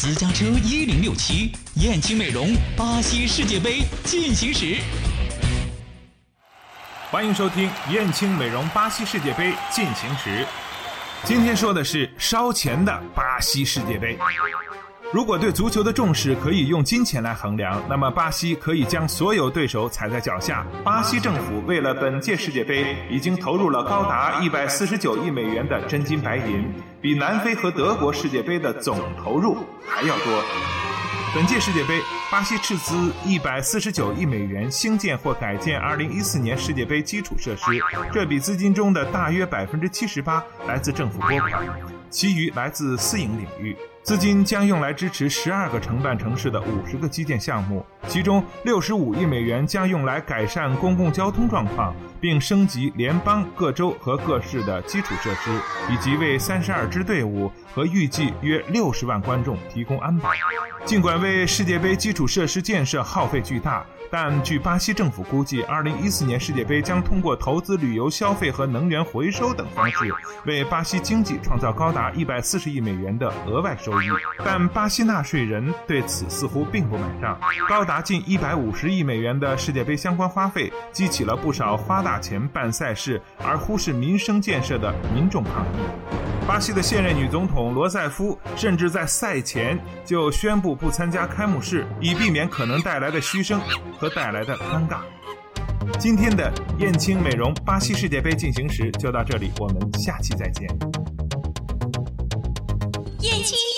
私家车一零六七，燕青美容，巴西世界杯进行时。欢迎收听燕青美容巴西世界杯进行时。今天说的是烧钱的巴西世界杯。如果对足球的重视可以用金钱来衡量，那么巴西可以将所有对手踩在脚下。巴西政府为了本届世界杯已经投入了高达一百四十九亿美元的真金白银，比南非和德国世界杯的总投入还要多。本届世界杯，巴西斥资一百四十九亿美元兴建或改建二零一四年世界杯基础设施，这笔资金中的大约百分之七十八来自政府拨款，其余来自私营领域。资金将用来支持十二个承办城市的五十个基建项目，其中六十五亿美元将用来改善公共交通状况，并升级联邦、各州和各市的基础设施，以及为三十二支队伍和预计约六十万观众提供安保。尽管为世界杯基础设施建设耗费巨大，但据巴西政府估计，二零一四年世界杯将通过投资旅游消费和能源回收等方式，为巴西经济创造高达一百四十亿美元的额外收收益。但巴西纳税人对此似乎并不买账。高达近一百五十亿美元的世界杯相关花费，激起了不少花大钱办赛事而忽视民生建设的民众抗议。巴西的现任女总统罗塞夫甚至在赛前就宣布不参加开幕式，以避免可能带来的嘘声和带来的尴尬。今天的燕青美容巴西世界杯进行时就到这里，我们下期再见。燕青。